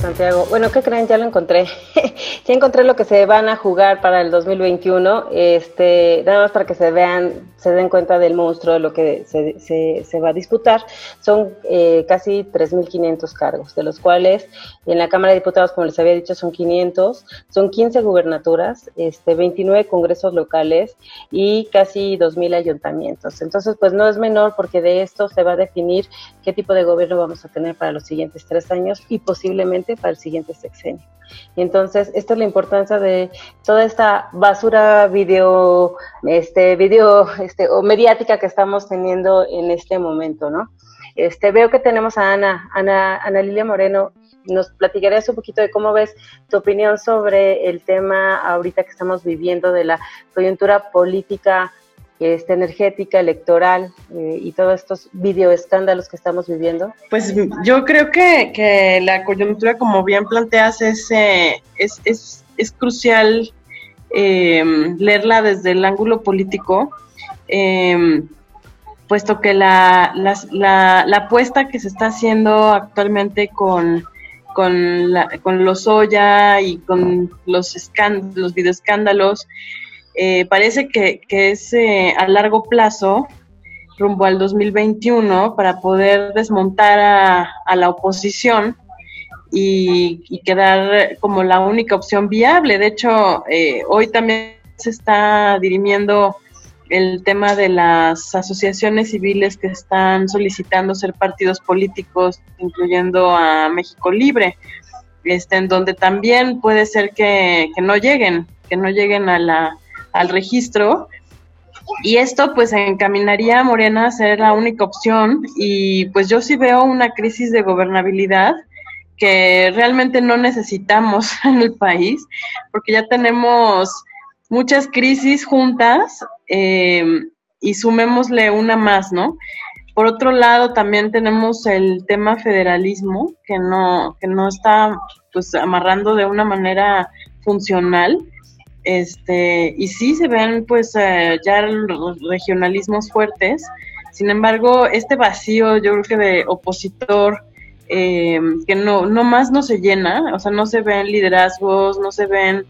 Santiago. Bueno, ¿qué creen? Ya lo encontré. ya encontré lo que se van a jugar para el 2021. Este, nada más para que se vean, se den cuenta del monstruo de lo que se, se, va a disputar. Son eh, casi 3.500 cargos, de los cuales en la Cámara de Diputados, como les había dicho, son 500. Son 15 gubernaturas, este, 29 congresos locales y casi 2.000 ayuntamientos. Entonces, pues no es menor porque de esto se va a definir qué tipo de gobierno vamos a tener para los siguientes tres años y posiblemente para el siguiente sexenio. Y entonces, esta es la importancia de toda esta basura video, este, video, este, o mediática que estamos teniendo en este momento, ¿no? Este, veo que tenemos a Ana, Ana, Ana Lilia Moreno. Nos platicarías un poquito de cómo ves tu opinión sobre el tema ahorita que estamos viviendo de la coyuntura política este, energética, electoral eh, y todos estos videoescándalos que estamos viviendo? Pues yo creo que, que la coyuntura, como bien planteas, es, eh, es, es, es, crucial eh, leerla desde el ángulo político, puesto que la, la, la, apuesta que se está haciendo actualmente con con, con los Oya y con los, los videoescándalos, eh, parece que, es eh, a largo plazo, rumbo al 2021, para poder desmontar a, la oposición y, quedar como la única opción viable. De hecho, eh, hoy también se está dirimiendo el tema de las asociaciones civiles que están solicitando ser partidos políticos, incluyendo a México Libre, este, en donde también puede ser que no lleguen, que no lleguen a la al registro. Y esto pues encaminaría a Morena a ser la única opción y pues yo sí veo una crisis de gobernabilidad que realmente no necesitamos en el país porque ya tenemos muchas crisis juntas eh, y sumémosle una más, ¿no? Por otro lado, también tenemos el tema federalismo que no, que no está pues amarrando de una manera funcional este, y sí se ven pues eh, ya regionalismos fuertes, sin embargo, este vacío yo creo que de opositor eh, que no, no más no se llena, o sea, no se ven liderazgos, no se ven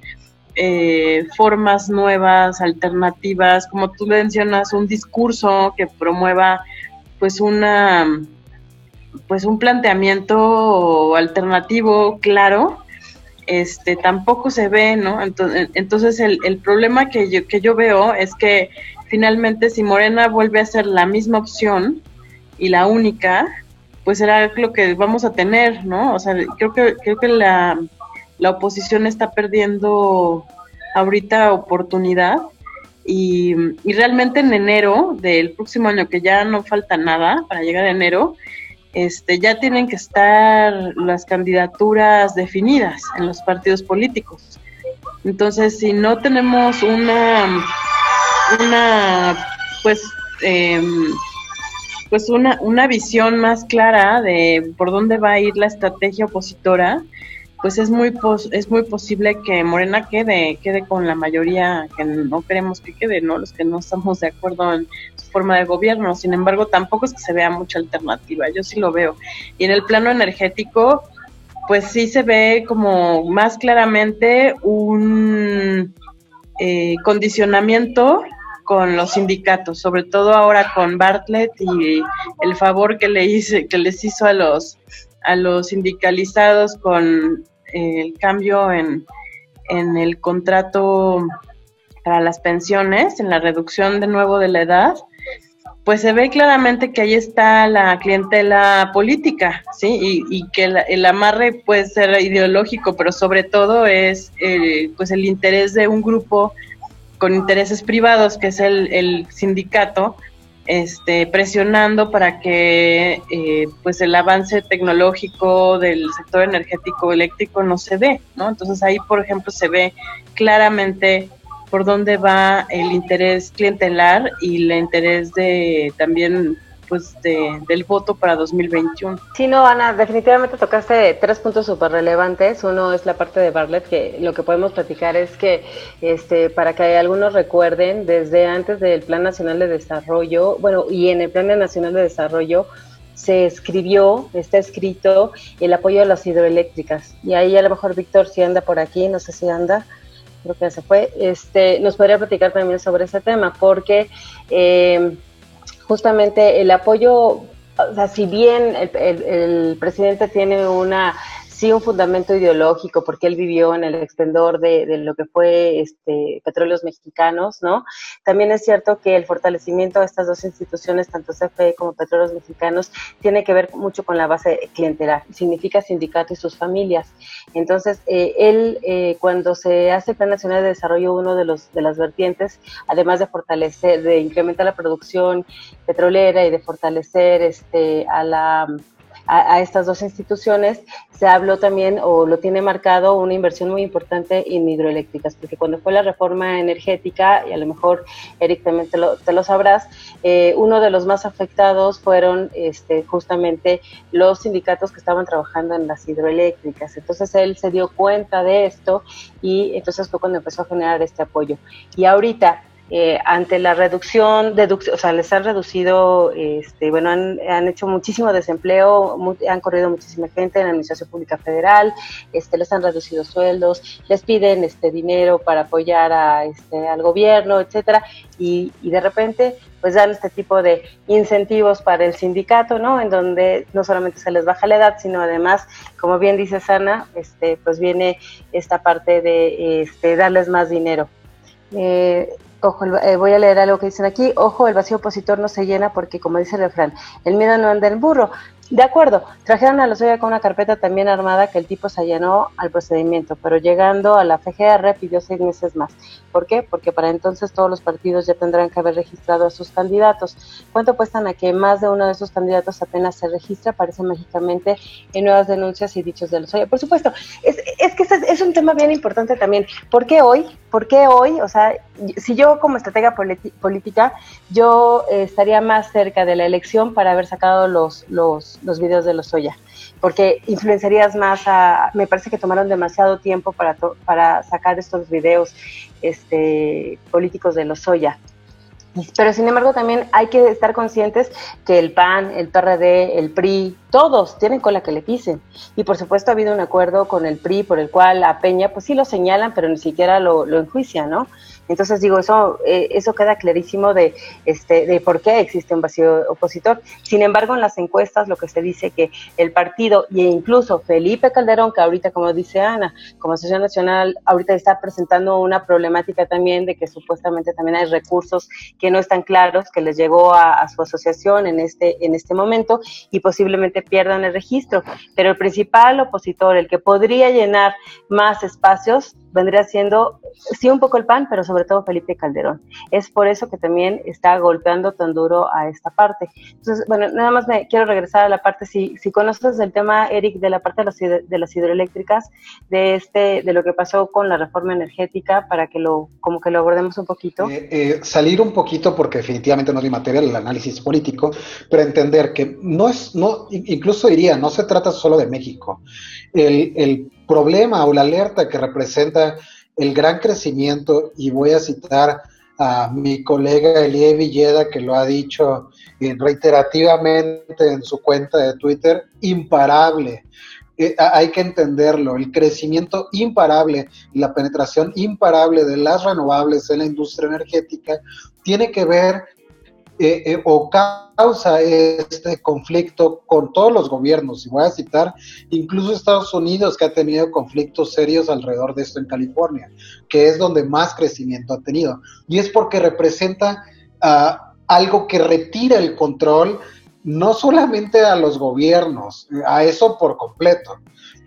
eh, formas nuevas, alternativas, como tú mencionas, un discurso que promueva pues una pues un planteamiento alternativo claro este, tampoco se ve, ¿no? Entonces, el, problema que yo, que yo veo es que finalmente si Morena vuelve a ser la misma opción y la única, pues será lo que vamos a tener, ¿no? O sea, creo que, creo que la, la oposición está perdiendo ahorita oportunidad y, y realmente en enero del próximo año, que ya no falta nada para llegar a enero, este, ya tienen que estar las candidaturas definidas en los partidos políticos. Entonces, si no tenemos una, una pues, em, pues una, una visión más clara de por dónde va a ir la estrategia opositora, pues es muy es muy posible que Morena quede quede con la mayoría que no queremos que quede, no los que no estamos de acuerdo en su forma de gobierno. Sin embargo, tampoco es que se vea mucha alternativa. Yo sí lo veo. Y en el plano energético, pues sí se ve como más claramente un eh, condicionamiento con los sindicatos, sobre todo ahora con Bartlett y el favor que le hice, que les hizo a los a los sindicalizados con el cambio en, en el contrato para las pensiones, en la reducción de nuevo de la edad, pues se ve claramente que ahí está la clientela política, ¿sí? Y, y que el, amarre puede ser ideológico, pero sobre todo es eh, pues el interés de un grupo con intereses privados, que es el, el sindicato, este, presionando para que eh, pues el avance tecnológico del sector energético eléctrico no se dé, ¿no? Entonces ahí, por ejemplo, se ve claramente por dónde va el interés clientelar y el interés de también pues de, del voto para 2021. Sí, no, Ana, definitivamente tocaste tres puntos súper relevantes. Uno es la parte de Bartlett, que lo que podemos platicar es que, este, para que algunos recuerden, desde antes del Plan Nacional de Desarrollo, bueno, y en el Plan Nacional de Desarrollo, se escribió, está escrito el apoyo a las hidroeléctricas. Y ahí a lo mejor Víctor si anda por aquí, no sé si anda, creo que se fue, este, nos podría platicar también sobre ese tema, porque eh, justamente el apoyo, o sea, si bien el presidente tiene una sí un fundamento ideológico, porque él vivió en el extendor de, lo que fue este, Petróleos Mexicanos, ¿no? También es cierto que el fortalecimiento de estas dos instituciones, tanto CFE como Petróleos Mexicanos, tiene que ver mucho con la base clientelar, significa sindicato y sus familias. Entonces, eh, él, eh, cuando se hace el Plan Nacional de Desarrollo, uno de, los, de las vertientes, además de fortalecer, de incrementar la producción petrolera y de fortalecer este, a la a, estas dos instituciones, se habló también o lo tiene marcado una inversión muy importante en hidroeléctricas, porque cuando fue la reforma energética, y a lo mejor Eric también te lo, te lo sabrás, eh, uno de los más afectados fueron este, justamente los sindicatos que estaban trabajando en las hidroeléctricas. Entonces él se dio cuenta de esto y entonces fue cuando empezó a generar este apoyo. Y ahorita eh, ante la reducción, o sea, les han reducido, este, bueno, han, hecho muchísimo desempleo, han corrido muchísima gente en la Administración Pública Federal, este, les han reducido sueldos, les piden este dinero para apoyar a, este, al gobierno, etcétera, y, y de repente pues dan este tipo de incentivos para el sindicato, ¿no? En donde no solamente se les baja la edad, sino además, como bien dice Sana, este, pues viene esta parte de este, darles más dinero. Eh, Ojo, eh, voy a leer algo que dicen aquí. Ojo, el vacío opositor no se llena porque, como dice el refrán, el miedo no anda en burro. De acuerdo, trajeron a Lozoya con una carpeta también armada que el tipo se allanó al procedimiento, pero llegando a la FGR pidió seis meses más. ¿Por qué? Porque para entonces todos los partidos ya tendrán que haber registrado a sus candidatos. ¿Cuánto cuestan a que más de uno de esos candidatos apenas se registra? Aparece mágicamente en nuevas denuncias y dichos de Lozoya. Por supuesto, es, es que es, un tema bien importante también. ¿Por qué hoy? ¿Por qué hoy? O sea, si yo como estratega política, yo eh, estaría más cerca de la elección para haber sacado los, los los, videos de Lozoya, porque influenciarías más a, me parece que tomaron demasiado tiempo para, para sacar estos videos este, políticos de Lozoya. Pero sin embargo también hay que estar conscientes que el PAN, el PRD, el PRI, todos tienen cola que le pisen. Y por supuesto ha habido un acuerdo con el PRI por el cual a Peña pues sí lo señalan, pero ni siquiera lo, lo enjuician, ¿no? Entonces digo, eso, eh, eso queda clarísimo de, este, de por qué existe un vacío opositor. Sin embargo, en las encuestas lo que se dice que el partido e incluso Felipe Calderón, que ahorita, como dice Ana, como Asociación Nacional, ahorita está presentando una problemática también de que supuestamente también hay recursos que no están claros, que les llegó a, a su asociación en este, en este momento y posiblemente pierdan el registro. Pero el principal opositor, el que podría llenar más espacios, vendría siendo, sí, un poco el PAN, pero sobre todo Felipe Calderón. Es por eso que también está golpeando tan duro a esta parte. Entonces, bueno, nada más me quiero regresar a la parte, si, si conoces el tema, Eric, de la parte de las, de las hidroeléctricas, de este, de lo que pasó con la reforma energética, para que lo, como que lo abordemos un poquito. Eh, eh, salir un poquito, porque definitivamente no es mi materia el análisis político, pero entender que no es, no, incluso diría, no se trata solo de México. El, el problema o la alerta que representa el gran crecimiento, y voy a citar a mi colega Elie Villeda, que lo ha dicho eh, reiterativamente en su cuenta de Twitter, imparable. Eh, hay que entenderlo, el crecimiento imparable y la penetración imparable de las renovables en la industria energética tiene que ver eh, eh, o causa este conflicto con todos los gobiernos. Y voy a citar incluso Estados Unidos, que ha tenido conflictos serios alrededor de esto en California, que es donde más crecimiento ha tenido. Y es porque representa ah, algo que retira el control no solamente a los gobiernos, a eso por completo,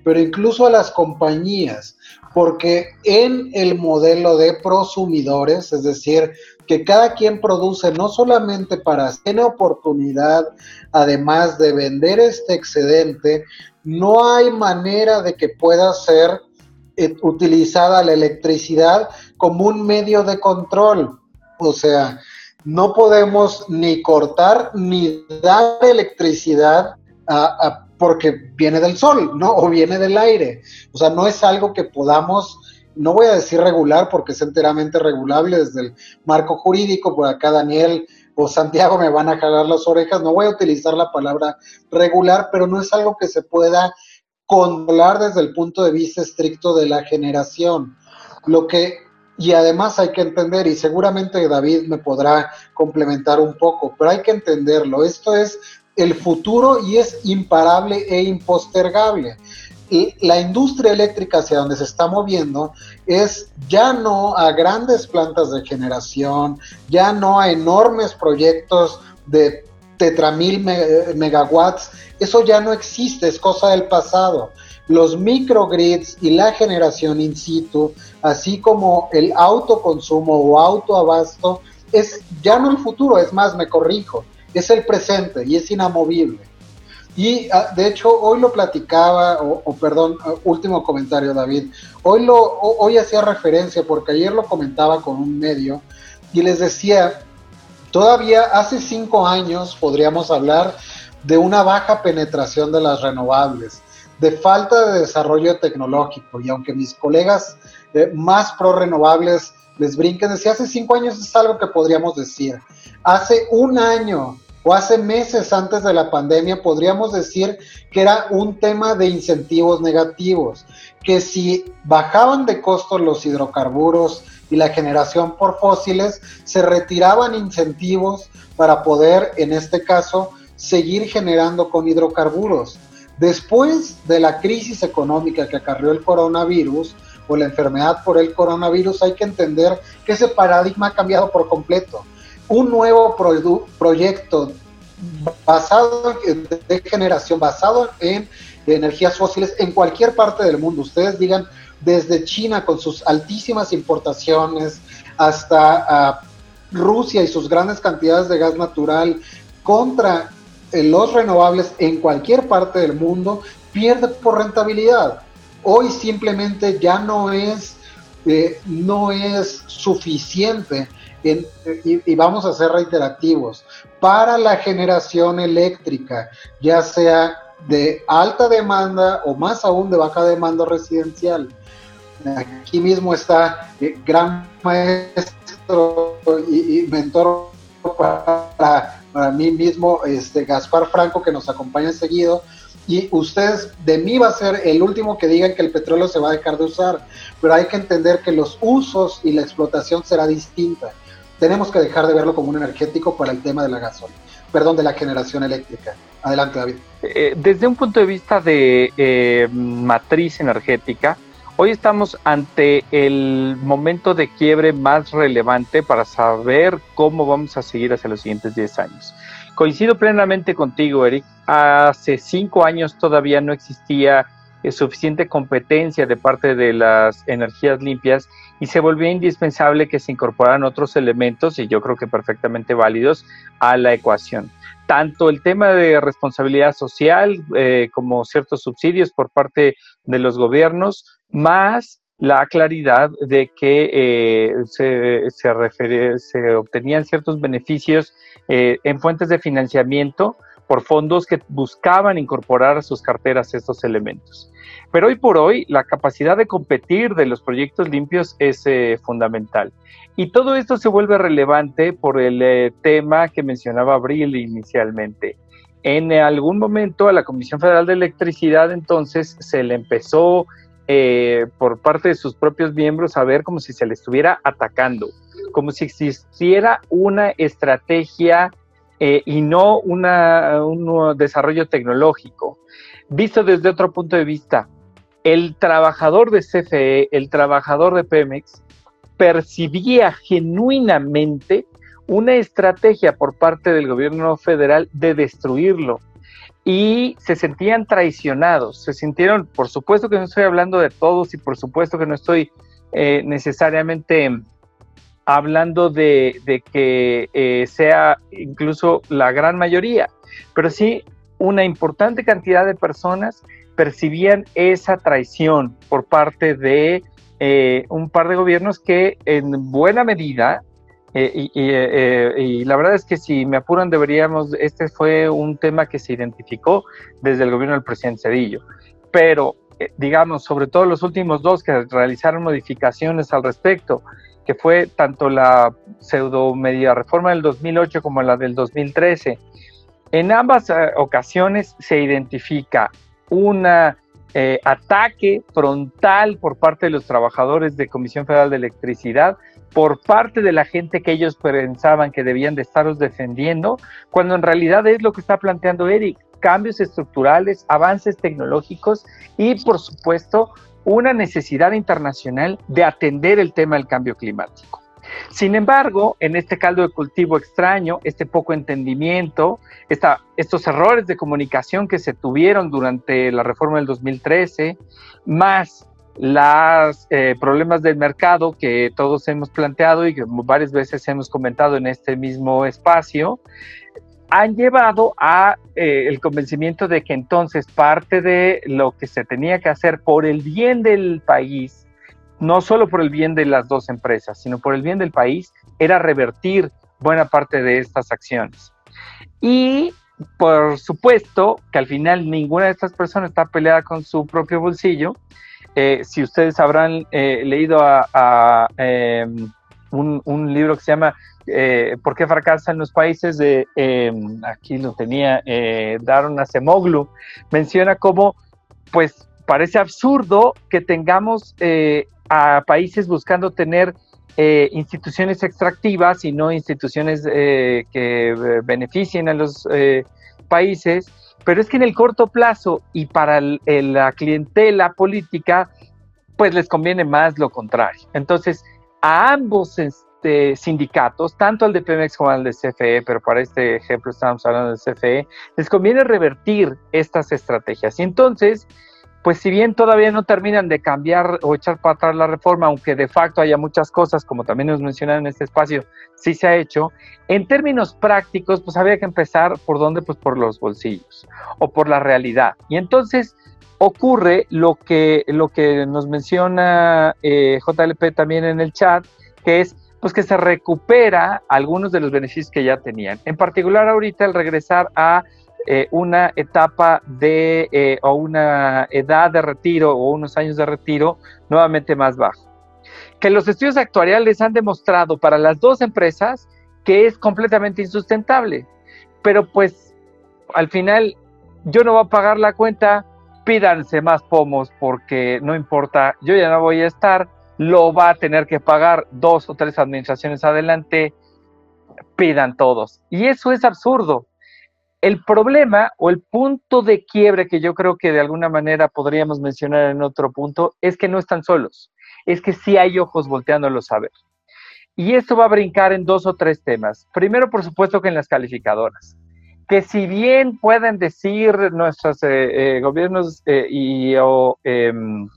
pero incluso a las compañías, porque en el modelo de prosumidores, es decir, que cada quien produce no solamente para tener oportunidad, además de vender este excedente, no hay manera de que pueda ser eh, utilizada la electricidad como un medio de control. O sea, no podemos ni cortar ni dar electricidad porque viene del sol, ¿no? O viene del aire. O sea, no es algo que podamos no voy a decir regular porque es enteramente regulable desde el marco jurídico, por acá Daniel o Santiago me van a jalar las orejas, no voy a utilizar la palabra regular, pero no es algo que se pueda controlar desde el punto de vista estricto de la generación. Lo que, y además hay que entender, y seguramente David me podrá complementar un poco, pero hay que entenderlo, esto es el futuro y es imparable e impostergable la industria eléctrica hacia donde se está moviendo es ya no a grandes plantas de generación, ya no a enormes proyectos de tetramil megawatts, eso ya no existe, es cosa del pasado. Los microgrids y la generación in situ, así como el autoconsumo o autoabasto, es ya no el futuro, es más, me corrijo, es el presente y es inamovible. Y ah, de hecho hoy lo platicaba, o, perdón, ah, último comentario David, hoy, lo, hoy hacía referencia porque ayer lo comentaba con un medio y les decía, todavía hace cinco años podríamos hablar de una baja penetración de las renovables, de falta de desarrollo tecnológico y aunque mis colegas eh, más pro renovables les brinquen, decía hace cinco años es algo que podríamos decir. Hace un año o hace meses antes de la pandemia podríamos decir que era un tema de incentivos negativos, que si bajaban de costo los hidrocarburos y la generación por fósiles, se retiraban incentivos para poder, en este caso, seguir generando con hidrocarburos. Después de la crisis económica que acarrió el coronavirus o la enfermedad por el coronavirus, hay que entender que ese paradigma ha cambiado por completo un nuevo proyecto basado en, de generación, basado en energías fósiles en cualquier parte del mundo. Ustedes digan, desde China con sus altísimas importaciones hasta ah, Rusia y sus grandes cantidades de gas natural contra eh, los renovables en cualquier parte del mundo, pierde por rentabilidad. Hoy simplemente ya no es, eh, no es suficiente y, vamos a ser reiterativos, para la generación eléctrica, ya sea de alta demanda o más aún de baja demanda residencial. Aquí mismo está el eh, gran maestro y, mentor para, para, mí mismo, este Gaspar Franco, que nos acompaña seguido. Y ustedes, de mí va a ser el último que digan que el petróleo se va a dejar de usar, pero hay que entender que los usos y la explotación será distinta tenemos que dejar de verlo como un energético para el tema de la gasolina, perdón, de la generación eléctrica. Adelante, David. Eh, desde un punto de vista de eh, matriz energética, hoy estamos ante el momento de quiebre más relevante para saber cómo vamos a seguir hacia los siguientes 10 años. Coincido plenamente contigo, Eric. Hace cinco años todavía no existía suficiente competencia de parte de las energías limpias y se volvió indispensable que se incorporaran otros elementos, y yo creo que perfectamente válidos, a la ecuación. Tanto el tema de responsabilidad social eh, como ciertos subsidios por parte de los gobiernos, más la claridad de que eh, se, se, obtenían ciertos beneficios eh, en fuentes de financiamiento por fondos que buscaban incorporar a sus carteras estos elementos. Pero hoy por hoy la capacidad de competir de los proyectos limpios es eh, fundamental. Y todo esto se vuelve relevante por el eh, tema que mencionaba Abril inicialmente. En algún momento a la Comisión Federal de Electricidad entonces se le empezó eh, por parte de sus propios miembros a ver como si se le estuviera atacando, como si existiera una estrategia eh, y no una, un desarrollo tecnológico. Visto desde otro punto de vista, el trabajador de CFE, el trabajador de Pemex, percibía genuinamente una estrategia por parte del gobierno federal de destruirlo y se sentían traicionados, se sintieron, por supuesto que no estoy hablando de todos y por supuesto que no estoy eh, necesariamente hablando de, que eh, sea incluso la gran mayoría, pero sí una importante cantidad de personas percibían esa traición por parte de eh, un par de gobiernos que en buena medida, eh, y, la verdad es que si me apuran deberíamos, este fue un tema que se identificó desde el gobierno del presidente Cedillo, pero digamos, sobre todo los últimos dos que realizaron modificaciones al respecto, fue tanto la pseudo media reforma del 2008 como la del 2013. En ambas eh, ocasiones se identifica un eh, ataque frontal por parte de los trabajadores de Comisión Federal de Electricidad, por parte de la gente que ellos pensaban que debían de estarlos defendiendo, cuando en realidad es lo que está planteando Eric, cambios estructurales, avances tecnológicos y por supuesto una necesidad internacional de atender el tema del cambio climático. Sin embargo, en este caldo de cultivo extraño, este poco entendimiento, estos errores de comunicación que se tuvieron durante la reforma del 2013, más los eh, problemas del mercado que todos hemos planteado y que varias veces hemos comentado en este mismo espacio, han llevado a eh, el convencimiento de que entonces parte de lo que se tenía que hacer por el bien del país, no solo por el bien de las dos empresas, sino por el bien del país, era revertir buena parte de estas acciones. Y por supuesto que al final ninguna de estas personas está peleada con su propio bolsillo. Eh, si ustedes habrán eh, leído a, em, un, un, libro que se llama eh, por qué fracasan los países de, em, aquí lo tenía, eh, Daron Acemoglu, menciona cómo, pues, parece absurdo que tengamos eh, a países buscando tener eh, instituciones extractivas y no instituciones que beneficien a los países, pero es que en el corto plazo y para la clientela política, pues les conviene más lo contrario. Entonces, a ambos sindicatos, tanto al de Pemex como al de CFE, pero para este ejemplo estamos hablando del CFE, les conviene revertir estas estrategias. Y entonces, pues si bien todavía no terminan de cambiar o echar para atrás la reforma, aunque de facto haya muchas cosas, como también nos mencionaron en este espacio, sí se ha hecho, en términos prácticos, pues había que empezar por dónde, pues por los bolsillos o por la realidad. Y entonces ocurre lo que, lo que nos menciona eh, JLP también en el chat, que es pues que se recupera algunos de los beneficios que ya tenían. En particular ahorita el regresar a eh, una etapa de eh, o una edad de retiro o unos años de retiro nuevamente más bajo. Que los estudios actuariales han demostrado para las dos empresas que es completamente insustentable. Pero pues al final yo no voy a pagar la cuenta, pídanse más pomos porque no importa, yo ya no voy a estar, lo va a tener que pagar dos o tres administraciones adelante, pidan todos. Y eso es absurdo. El problema o el punto de quiebre que yo creo que de alguna manera podríamos mencionar en otro punto es que no están solos, es que sí hay ojos volteándolos a ver. Y esto va a brincar en dos o tres temas. Primero, por supuesto que en las calificadoras, que si bien pueden decir nuestros eh, eh, gobiernos eh, y o, em,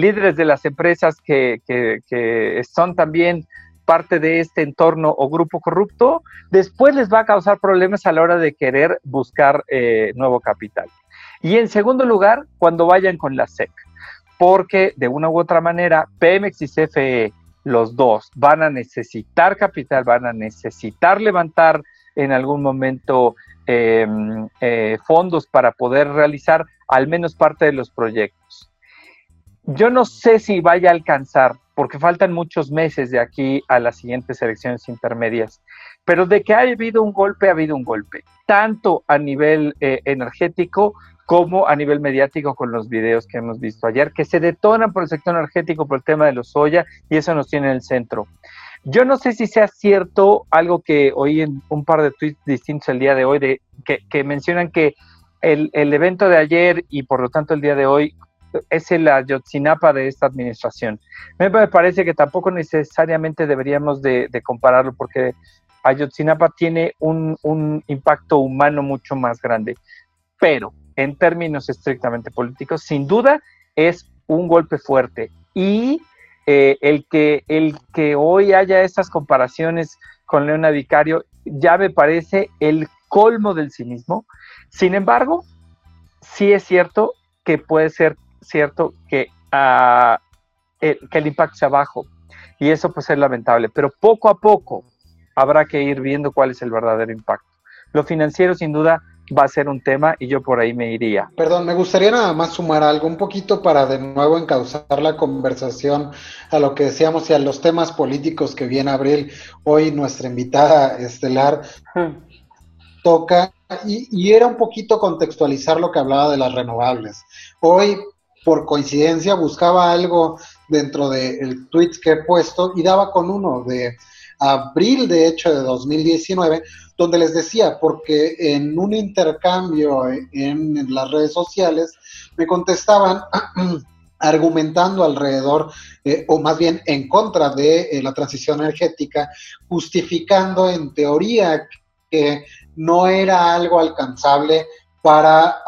líderes de las empresas que, son también parte de este entorno o grupo corrupto, después les va a causar problemas a la hora de querer buscar eh, nuevo capital. Y en segundo lugar, cuando vayan con la SEC, porque de una u otra manera, Pemex y CFE, los dos, van a necesitar capital, van a necesitar levantar en algún momento em, eh, fondos para poder realizar al menos parte de los proyectos. Yo no sé si vaya a alcanzar, porque faltan muchos meses de aquí a las siguientes elecciones intermedias, pero de que ha habido un golpe, ha habido un golpe, tanto a nivel eh, energético como a nivel mediático con los videos que hemos visto ayer, que se detonan por el sector energético por el tema de los soya y eso nos tiene en el centro. Yo no sé si sea cierto algo que oí en un par de tweets distintos el día de hoy, de, que, mencionan que el, el, evento de ayer y por lo tanto el día de hoy es el Ayotzinapa de esta administración. Me parece que tampoco necesariamente deberíamos de, compararlo porque Ayotzinapa tiene un, impacto humano mucho más grande, pero en términos estrictamente políticos, sin duda es un golpe fuerte y eh, el, que, el que hoy haya estas comparaciones con Leona Vicario ya me parece el colmo del cinismo. Sin embargo, sí es cierto que puede ser cierto que, uh, el, que el impacto sea bajo y eso pues es lamentable, pero poco a poco habrá que ir viendo cuál es el verdadero impacto. Lo financiero sin duda va a ser un tema y yo por ahí me iría. Perdón, me gustaría nada más sumar algo un poquito para de nuevo encauzar la conversación a lo que decíamos y a los temas políticos que viene Abril, hoy nuestra invitada estelar toca y, y, era un poquito contextualizar lo que hablaba de las renovables. Hoy, por coincidencia, buscaba algo dentro del tweet que he puesto y daba con uno de abril, de hecho, de 2019, donde les decía, porque en un intercambio en, las redes sociales me contestaban argumentando alrededor, eh, o más bien en contra de eh, la transición energética, justificando en teoría que no era algo alcanzable para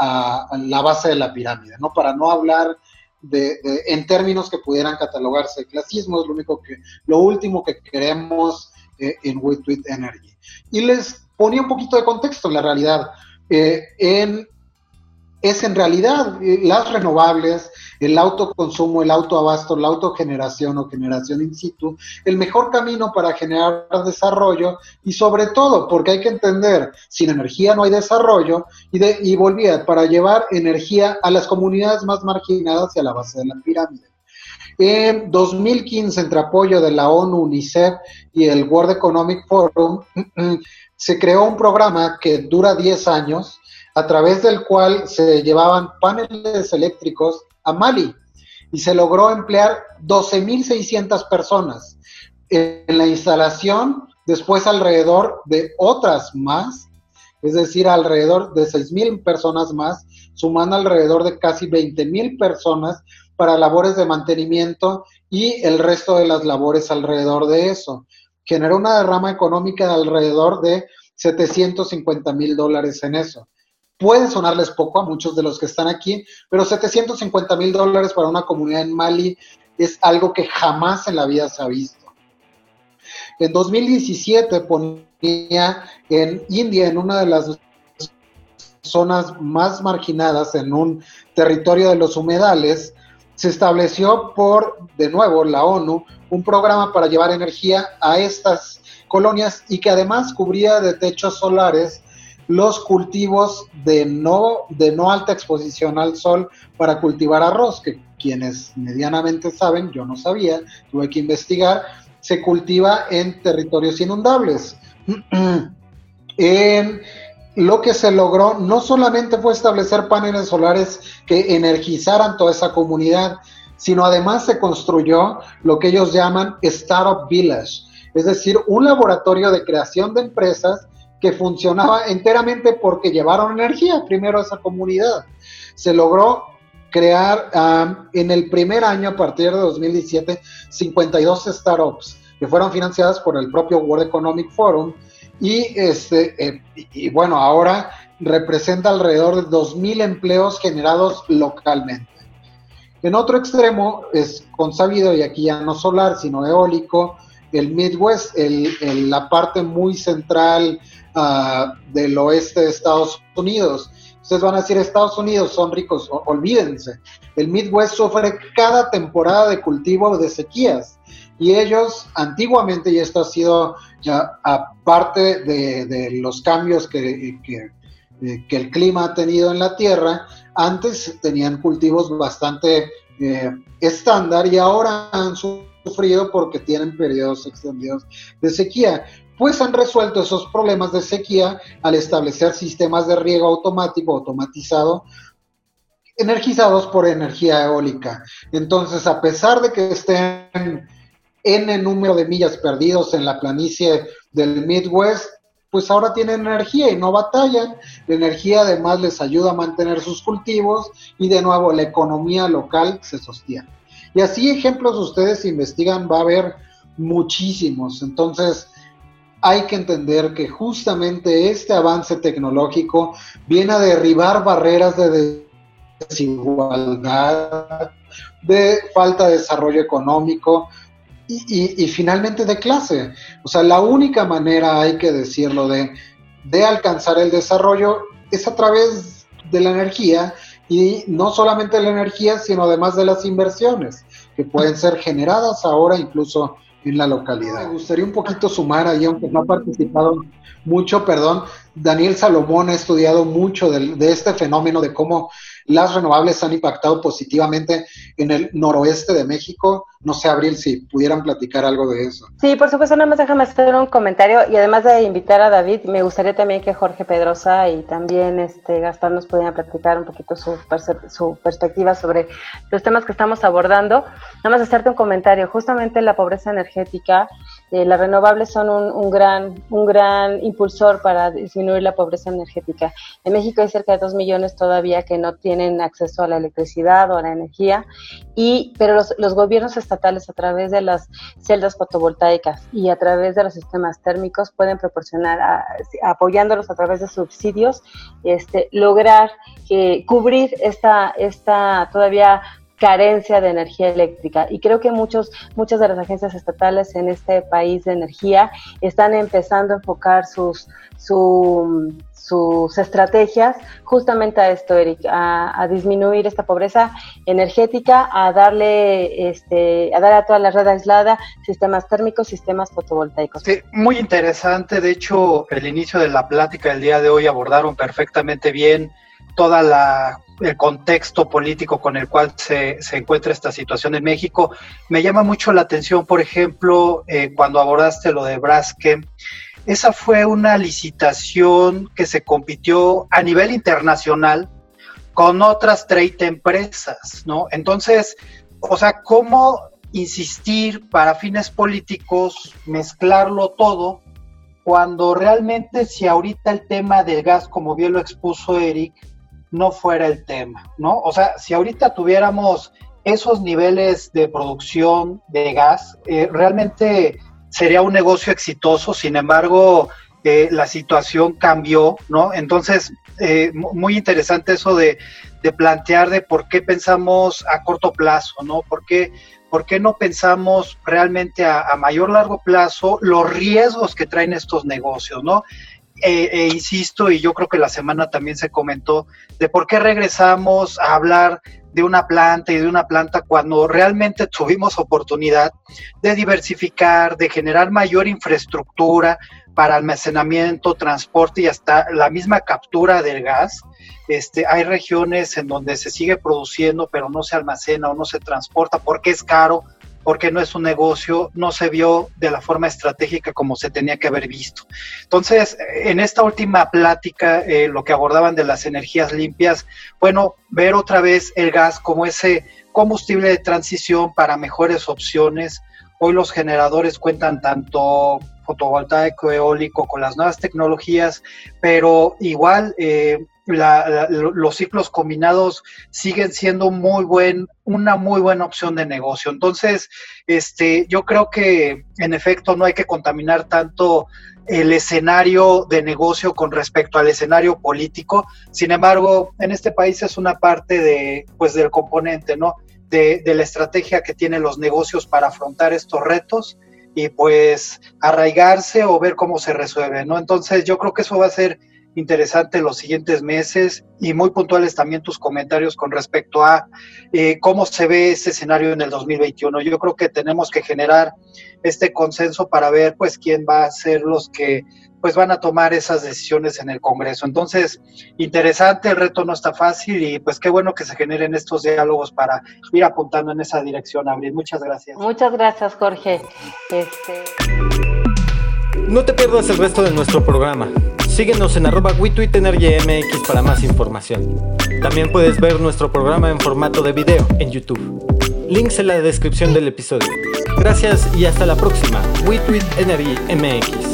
la base de la pirámide, ¿no? Para no hablar de, en términos que pudieran catalogarse clasismo, es lo único que, lo último que queremos eh, en We Energy. Y les ponía un poquito de contexto la realidad. Eh, es en realidad eh, las renovables, el autoconsumo, el autoabasto, la autogeneración o generación in situ, el mejor camino para generar desarrollo y sobre todo, porque hay que entender, sin energía no hay desarrollo y, de, y volvía para llevar energía a las comunidades más marginadas y a la base de la pirámide. En 2015, entre apoyo de la ONU, UNICEF y el World Economic Forum, se creó un programa que dura 10 años, a través del cual se llevaban paneles eléctricos a Mali y se logró emplear 12.600 personas en la instalación, después alrededor de otras más, es decir, alrededor de 6.000 personas más, sumando alrededor de casi 20.000 personas para labores de mantenimiento y el resto de las labores alrededor de eso. Generó una derrama económica de alrededor de 750 mil dólares en eso. Puede sonarles poco a muchos de los que están aquí, pero 750 mil dólares para una comunidad en Mali es algo que jamás en la vida se ha visto. En 2017 ponía en India, en una de las zonas más marginadas, en un territorio de los humedales, se estableció por, de nuevo, la ONU, un programa para llevar energía a estas colonias y que además cubría de techos solares los cultivos de no, de no alta exposición al sol para cultivar arroz, que quienes medianamente saben, yo no sabía, tuve que investigar, se cultiva en territorios inundables. en, lo que se logró no solamente fue establecer paneles solares que energizaran toda esa comunidad, sino además se construyó lo que ellos llaman Startup Village, es decir, un laboratorio de creación de empresas que funcionaba enteramente porque llevaron energía primero a esa comunidad. Se logró crear en el primer año, a partir de 2017, 52 startups que fueron financiadas por el propio World Economic Forum y, este, eh, y, bueno, ahora representa alrededor de 2.000 empleos generados localmente. En otro extremo es consabido, y aquí ya no solar, sino eólico, el Midwest, la parte muy central uh, del oeste de Estados Unidos. Ustedes van a decir, Estados Unidos son ricos, olvídense. El Midwest sufre cada temporada de cultivo de sequías y ellos antiguamente, y esto ha sido ya aparte de, los cambios que, eh, que, el clima ha tenido en la tierra, antes tenían cultivos bastante eh, estándar y ahora han sufrido porque tienen periodos extendidos de sequía. Pues han resuelto esos problemas de sequía al establecer sistemas de riego automático, automatizado, energizados por energía eólica. Entonces, a pesar de que estén N número de millas perdidos en la planicie del Midwest, pues ahora tienen energía y no batallan. La energía además les ayuda a mantener sus cultivos y de nuevo la economía local se sostiene. Y así ejemplos ustedes investigan, va a haber muchísimos. Entonces, hay que entender que justamente este avance tecnológico viene a derribar barreras de desigualdad, de falta de desarrollo económico, y, finalmente de clase. O sea, la única manera, hay que decirlo, de, de alcanzar el desarrollo es a través de la energía y no solamente la energía, sino además de las inversiones que pueden ser generadas ahora incluso en la localidad. Me gustaría un poquito sumar ahí, aunque no ha participado mucho, perdón, Daniel Salomón ha estudiado mucho de, de este fenómeno de cómo las renovables han impactado positivamente en el noroeste de México. No sé, Abril, si pudieran platicar algo de eso. Sí, por supuesto, nada más déjame hacer un comentario y además de invitar a David, me gustaría también que Jorge Pedrosa y también este Gaspar nos pudieran platicar un poquito su, su perspectiva sobre los temas que estamos abordando. Nada más hacerte un comentario. Justamente la pobreza energética, eh, las renovables son un, gran, un gran impulsor para disminuir la pobreza energética. En México hay cerca de dos millones todavía que no tienen acceso a la electricidad o a la energía, y, pero los, los gobiernos estatales a través de las celdas fotovoltaicas y a través de los sistemas térmicos pueden proporcionar, apoyándolos a través de subsidios, este, lograr eh, cubrir esta, esta todavía carencia de energía eléctrica. Y creo que muchos, muchas de las agencias estatales en este país de energía están empezando a enfocar sus, su, sus estrategias justamente a esto, Eric, a, disminuir esta pobreza energética, a darle, este, a dar a toda la red aislada sistemas térmicos, sistemas fotovoltaicos. Sí, muy interesante. De hecho, el inicio de la plática del día de hoy abordaron perfectamente bien toda la el contexto político con el cual se, se, encuentra esta situación en México. Me llama mucho la atención, por ejemplo, eh, cuando abordaste lo de Braskem, esa fue una licitación que se compitió a nivel internacional con otras 30 empresas, ¿no? Entonces, o sea, ¿cómo insistir para fines políticos, mezclarlo todo, cuando realmente si ahorita el tema del gas, como bien lo expuso Eric, no fuera el tema, ¿no? O sea, si ahorita tuviéramos esos niveles de producción de gas, eh, realmente sería un negocio exitoso, sin embargo, eh, la situación cambió, ¿no? Entonces, eh, muy interesante eso de, plantear de por qué pensamos a corto plazo, ¿no? ¿Por qué, por qué no pensamos realmente a, a mayor largo plazo los riesgos que traen estos negocios, ¿no? E, e, insisto, y yo creo que la semana también se comentó, de por qué regresamos a hablar de una planta y de una planta cuando realmente tuvimos oportunidad de diversificar, de generar mayor infraestructura para almacenamiento, transporte y hasta la misma captura del gas. Este, hay regiones en donde se sigue produciendo, pero no se almacena o no se transporta porque es caro, porque no es un negocio, no se vio de la forma estratégica como se tenía que haber visto. Entonces, en esta última plática, eh, lo que abordaban de las energías limpias, bueno, ver otra vez el gas como ese combustible de transición para mejores opciones. Hoy los generadores cuentan tanto fotovoltaico, eólico, con las nuevas tecnologías, pero igual eh, la, la, los ciclos combinados siguen siendo muy buen, una muy buena opción de negocio. Entonces, este, yo creo que en efecto no hay que contaminar tanto el escenario de negocio con respecto al escenario político. Sin embargo, en este país es una parte de, pues, del componente, ¿no? De, de la estrategia que tienen los negocios para afrontar estos retos y pues arraigarse o ver cómo se resuelve, ¿no? Entonces yo creo que eso va a ser interesante los siguientes meses y muy puntuales también tus comentarios con respecto a eh, cómo se ve ese escenario en el 2021. Yo creo que tenemos que generar este consenso para ver pues quién va a ser los que pues van a tomar esas decisiones en el Congreso. Entonces, interesante, el reto no está fácil y pues qué bueno que se generen estos diálogos para ir apuntando en esa dirección, Abril. Muchas gracias. Muchas gracias, Jorge. Este... No te pierdas el resto de nuestro programa. Síguenos en arroba MX para más información. También puedes ver nuestro programa en formato de video en YouTube. Links en la descripción del episodio. Gracias y hasta la próxima. WeTweet.